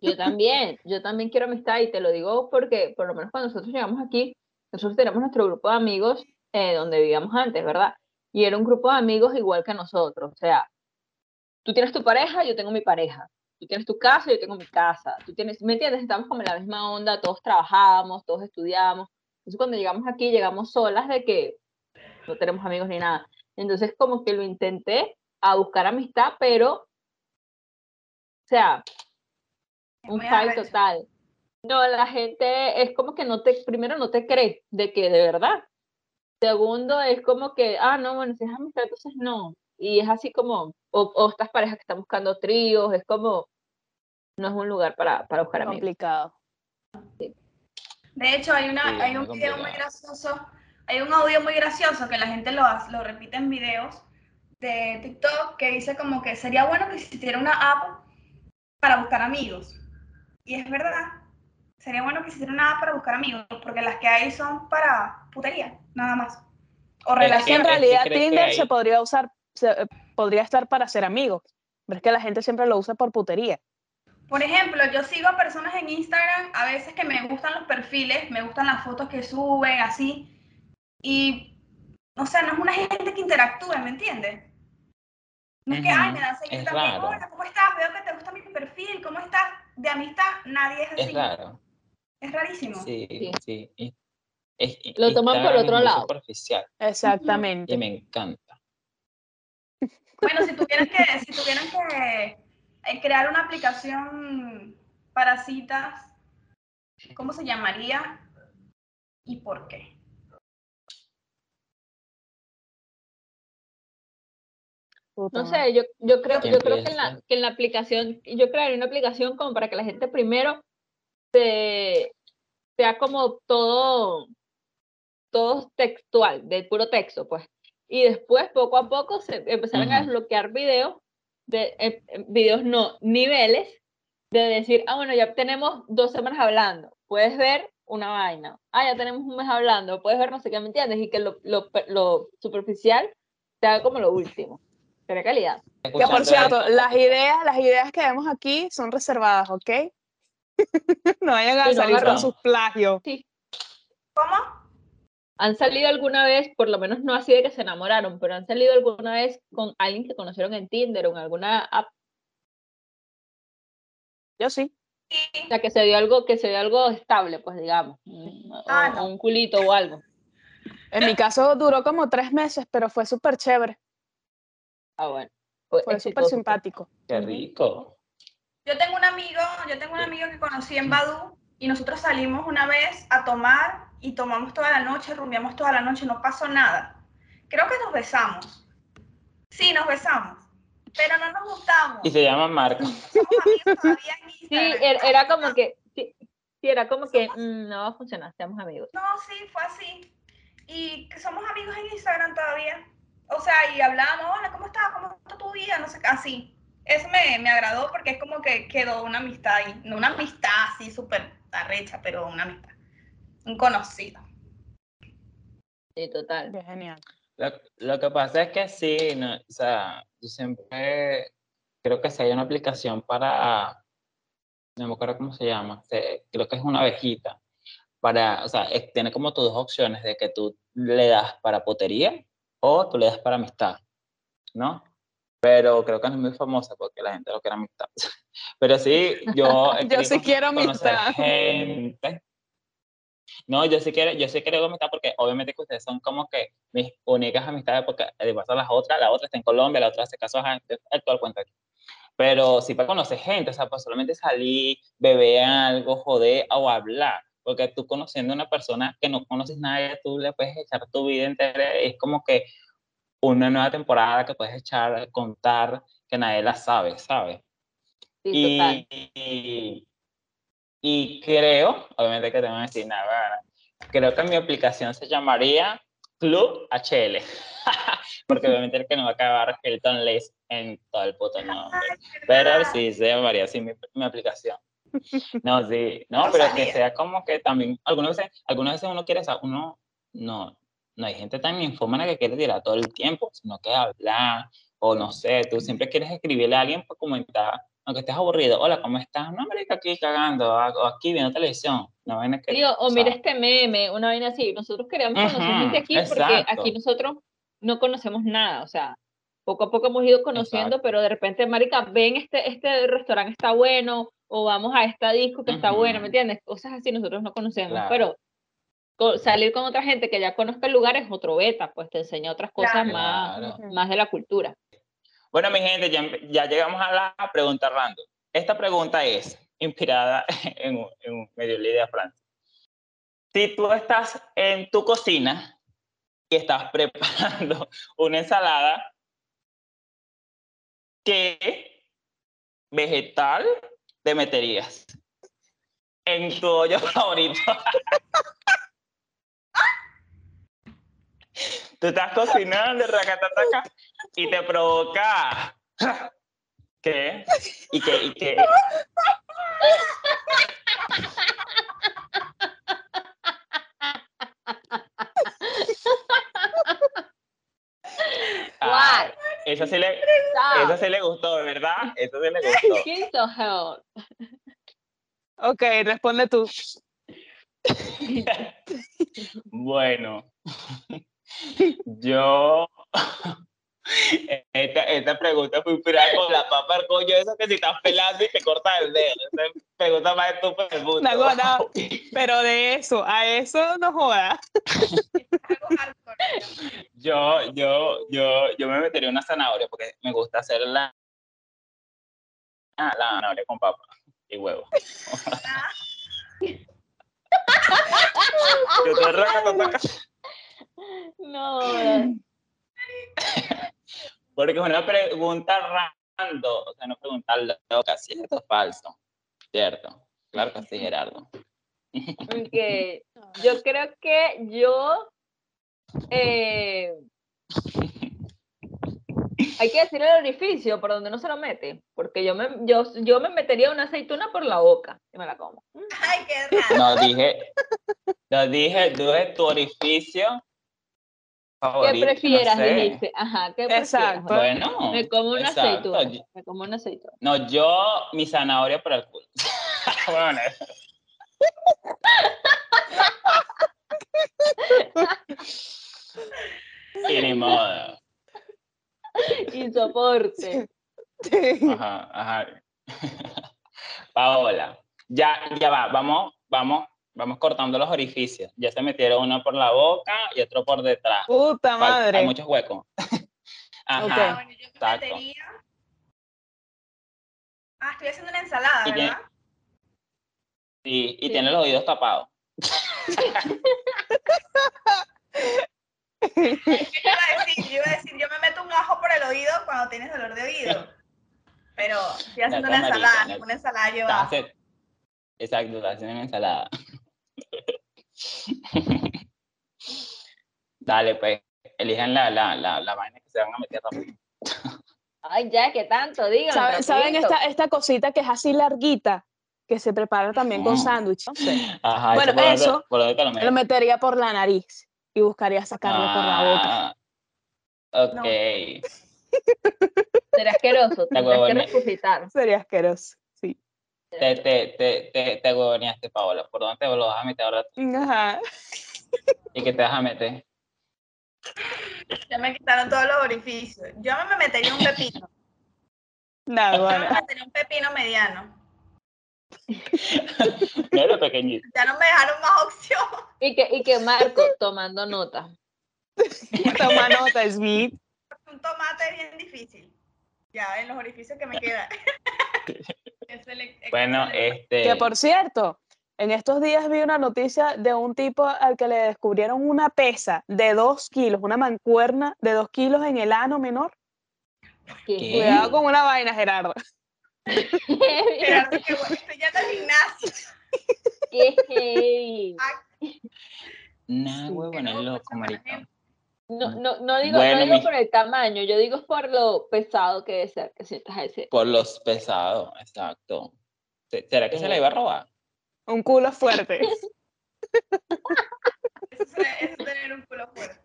Yo también, yo también quiero amistad y te lo digo porque por lo menos cuando nosotros llegamos aquí, nosotros tenemos nuestro grupo de amigos eh, donde vivíamos antes, ¿verdad? Y era un grupo de amigos igual que nosotros, o sea, tú tienes tu pareja, yo tengo mi pareja, tú tienes tu casa, yo tengo mi casa, tú tienes, ¿me entiendes? Estamos como en la misma onda, todos trabajábamos, todos estudiábamos. Entonces cuando llegamos aquí, llegamos solas de que no tenemos amigos ni nada. Entonces como que lo intenté a buscar amistad, pero, o sea, Es un arrecho. total. No, la gente es como que no te, primero no te cree de que de verdad. Segundo, es como que, ah, no, bueno, si es amistad, entonces no. Y es así como, o, o estas parejas que están buscando tríos, es como, no es un lugar para, para buscar amigos. Complicado. De hecho, hay, una, Sí, hay un video muy complicado. gracioso, hay un audio muy gracioso que la gente lo, hace- lo repite en videos de TikTok que dice como que sería bueno que existiera una app para buscar amigos. Y es verdad, sería bueno que existiera una app para buscar amigos, porque las que hay son para putería, nada más. O relaciones. en realidad Tinder se podría usar, se- eh, podría estar para ser amigos. Pero es que la gente siempre lo usa por putería. Por ejemplo, yo sigo a personas en Instagram a veces que me gustan los perfiles, me gustan las fotos que suben, así. Y, o sea, no es una gente que interactúe, ¿me entiendes? No es que, ay, me dan seguir Es también. raro. Hola, ¿cómo estás? Veo que te gusta mi perfil, ¿cómo estás? De amistad, nadie es así. Es raro. Es rarísimo. Sí, Sí. sí. y- es- Lo toman por otro lado. superficial Exactamente. y me encanta. Bueno, si tuvieran que, si tuvieran que eh, crear una aplicación para citas, ¿cómo se llamaría? ¿Y por qué? Puta No sé, yo, yo creo, Que yo creo que en, la, que en la aplicación, yo crearía una aplicación como para que la gente primero se, sea como todo, todo textual, de puro texto, pues. Y después, poco a poco, se empezaron a desbloquear videos, de, eh, eh, videos no, niveles, de decir, ah, bueno, ya tenemos dos semanas hablando, puedes ver una vaina, ah, ya tenemos un mes hablando, puedes ver no sé qué, ¿me entiendes? Y que lo, lo, lo superficial te haga como lo último, tener calidad. Que por cierto, las ideas, las ideas que vemos aquí son reservadas, ¿ok? no vayan a Sí, no salir con agarran. sus plagios. ¿Cómo? ¿Han salido alguna vez, por lo menos no así de que se enamoraron, pero han salido alguna vez con alguien que conocieron en Tinder o en alguna app, Yo sí. Sí. o sea, que se dio algo, que se dio algo estable, pues digamos, o, Ah, no. un culito o algo? En mi caso duró como tres meses, pero fue súper chévere. Ah, bueno. Fue, Fue súper pues. simpático. Qué rico. Yo tengo un amigo, yo tengo un amigo que conocí en Badoo y nosotros salimos una vez a tomar y tomamos toda la noche, rumbiamos toda la noche, no pasó nada. Creo que nos besamos. Sí, nos besamos, pero no nos gustamos. Y se llama Marco. Somos amigos todavía en Sí, Instagram. era, era como que, sí, sí, era como que mm, no va a funcionar, seamos amigos. No, sí, fue así. Y que somos amigos en Instagram todavía. O sea, y hablábamos, hola, ¿cómo estás? ¿Cómo está tu vida? No sé, qué, así. Eso me, me agradó porque es como que quedó una amistad ahí. No una amistad así súper arrecha, pero una amistad. Un conocido. Sí, total. Qué genial. Lo, lo que pasa es que sí, no, o sea, yo siempre creo que si hay una aplicación para, no me acuerdo cómo se llama, se- creo que es una abejita, para, o sea, es- tiene como tus dos opciones de que tú le das para potería o tú le das para amistad, ¿no? Pero creo que no es muy famosa porque la gente no quiere amistad. Pero sí, yo, Yo sí quiero amistad. gente. No, yo sí quiero, yo sí quiero amistad porque obviamente que ustedes son como que mis únicas amistades porque de paso las otras, la otra está en Colombia, la otra se casó, el cuento aquí. Pero sí para conocer gente, o sea, pues solamente salir, beber algo, joder o hablar. Porque tú conociendo a una persona que no conoces nada, tú le puedes echar tu vida entera, es como que una nueva temporada que puedes echar, contar, que nadie la sabe, ¿sabes? Sí, total. Y, y, Y creo, obviamente que tengo que decir nada, creo que mi aplicación se llamaría Club HL. Porque obviamente el que no va a acabar Hilton Lace en todo el puto nombre. Pero sí, se llamaría así mi, mi aplicación. No, sí, no, pero que sea como que también, algunas veces, algunas veces uno quiere, uno, no, no hay gente tan infómana que quiere tirar todo el tiempo, sino que hablar, o no sé, tú siempre quieres escribirle a alguien para comentar, aunque estés aburrido, hola, ¿cómo estás? No, marica, aquí cagando, o aquí viendo televisión, no vaina que... Digo, o o mira este meme, una vaina así. Nosotros queríamos conocer gente aquí porque aquí nosotros no conocemos nada, o sea, poco a poco hemos ido conociendo, Exacto. pero de repente, marica, ven este, este restaurante está bueno, o vamos a esta disco que está buena, ¿me entiendes? Cosas así nosotros no conocemos, Claro. pero co- salir con otra gente que ya conozca el lugar es otro beta, pues te enseña otras cosas Claro. más, Claro. más de la cultura. Bueno, mi gente, ya, ya llegamos a la pregunta random. Esta pregunta es inspirada en, un- medio líder de Francia. Si tú estás en tu cocina y estás preparando una ensalada, ¿qué vegetal te meterías en tu olla favorito? Tú estás cocinando, racatataca, y te provoca. ¿Qué? ¿Y qué? ¿Y qué? Eso sí le, eso sí le gustó, ¿verdad? Eso sí le gustó. Ok, responde tú. Bueno, yo. Esta, esta pregunta fue inspirada con la papa al coño, eso que si estás pelando y te cortas el dedo. Esa pregunta más estúpida del mundo. No, no, pero de eso, a eso no joda. Yo, yo, yo, yo me metería una zanahoria porque me gusta hacer la, ah, la zanahoria con papa y huevo. Yo te racatataca. No. Porque es una pregunta random, o sea, una pregunta loca, ¿cierto o falso? ¿Cierto? Claro que sí, Gerardo. Ok, Yo creo que yo. eh, hay que decir el orificio por donde no se lo mete. Porque yo me, yo, yo me metería una aceituna por la boca y me la como. Ay, qué raro. No dije, no dije, dije tu orificio ¿Qué favorito. no prefieras? sé. Dijiste. Ajá, ¿qué prefieras? Exacto. Bueno, Me como una exacto. aceituna. Yo- Me como una aceituna. No, yo mi zanahoria por el culo. Bueno, y ni modo. Insoporte. Ajá, ajá. Paola, ya, ya va, vamos, vamos, vamos cortando los orificios. Ya se metieron uno por la boca y otro por detrás. Puta madre. Hay muchos huecos. Ah, Ajá. bueno, yo me exacto. metería. Ah, estoy haciendo una ensalada, Y tiene- ¿verdad? Sí, y Sí. tiene los oídos tapados. ¿Qué yo iba a decir? Yo iba a decir, yo me meto un ajo por el oído cuando tienes dolor de oído. Pero estoy haciendo una ensalada, no. una ensalada llevada. Exacto, haciendo una ensalada. Dale, pues, elijan la, la, la, la vaina que se van a meter rápido. Ay, ya, ¿qué tanto? Digan. ¿Saben, ¿saben rapidito. esta, esta cosita que es así larguita? Que se prepara también con sándwich. No sé. Ajá, Bueno, por eso, por lo metería por la nariz y buscaría sacarlo por la boca. Ah, Ok. Será asqueroso. Tendrás que resucitar. Sería asqueroso. Te, te, te, te, te huevoneaste, Paola. ¿Por dónde te lo vas a meter ahora? Ajá. ¿Y qué te vas a meter? Ya me quitaron todos los orificios. Yo me metería un pepino. Nada, Yo bueno. me metería un pepino mediano. No era pequeñito. Ya no me dejaron más opción. Y que, y que Marco, tomando nota. Toma nota, Smith. Un tomate es bien difícil. Ya, en los orificios que me quedan. Es el- es Bueno, el- este. Que por cierto, en estos días vi una noticia de un tipo al que le descubrieron una pesa de dos kilos, una mancuerna de dos kilos en el ano menor. Cuidado con una vaina, Gerardo. Gerardo, que bueno, estoy yendo al gimnasio. ¡Qué heavy! Nah, Sí. huevón, es No, loco, pues, marica. No, no, no digo, Bueno, no digo mi- por el tamaño, yo digo por lo pesado que debe ser que sientas ese. Por los pesados, exacto. Se- ¿Será que se la iba a robar? Un culo fuerte. Eso es, eso es tener un culo fuerte.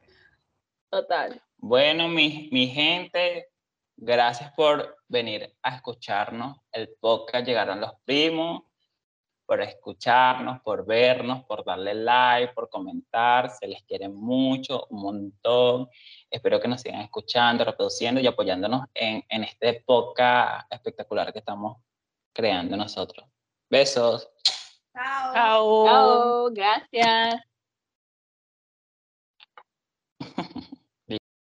Total. Bueno, mi, mi gente, gracias por venir a escucharnos. El podcast llegaron los primos, por escucharnos, por vernos, por darle like, por comentar. Se les quiere mucho, un montón. Espero que nos sigan escuchando, reproduciendo y apoyándonos en, en este podcast espectacular que estamos creando nosotros. Besos. Chao. Chao. Chao, gracias.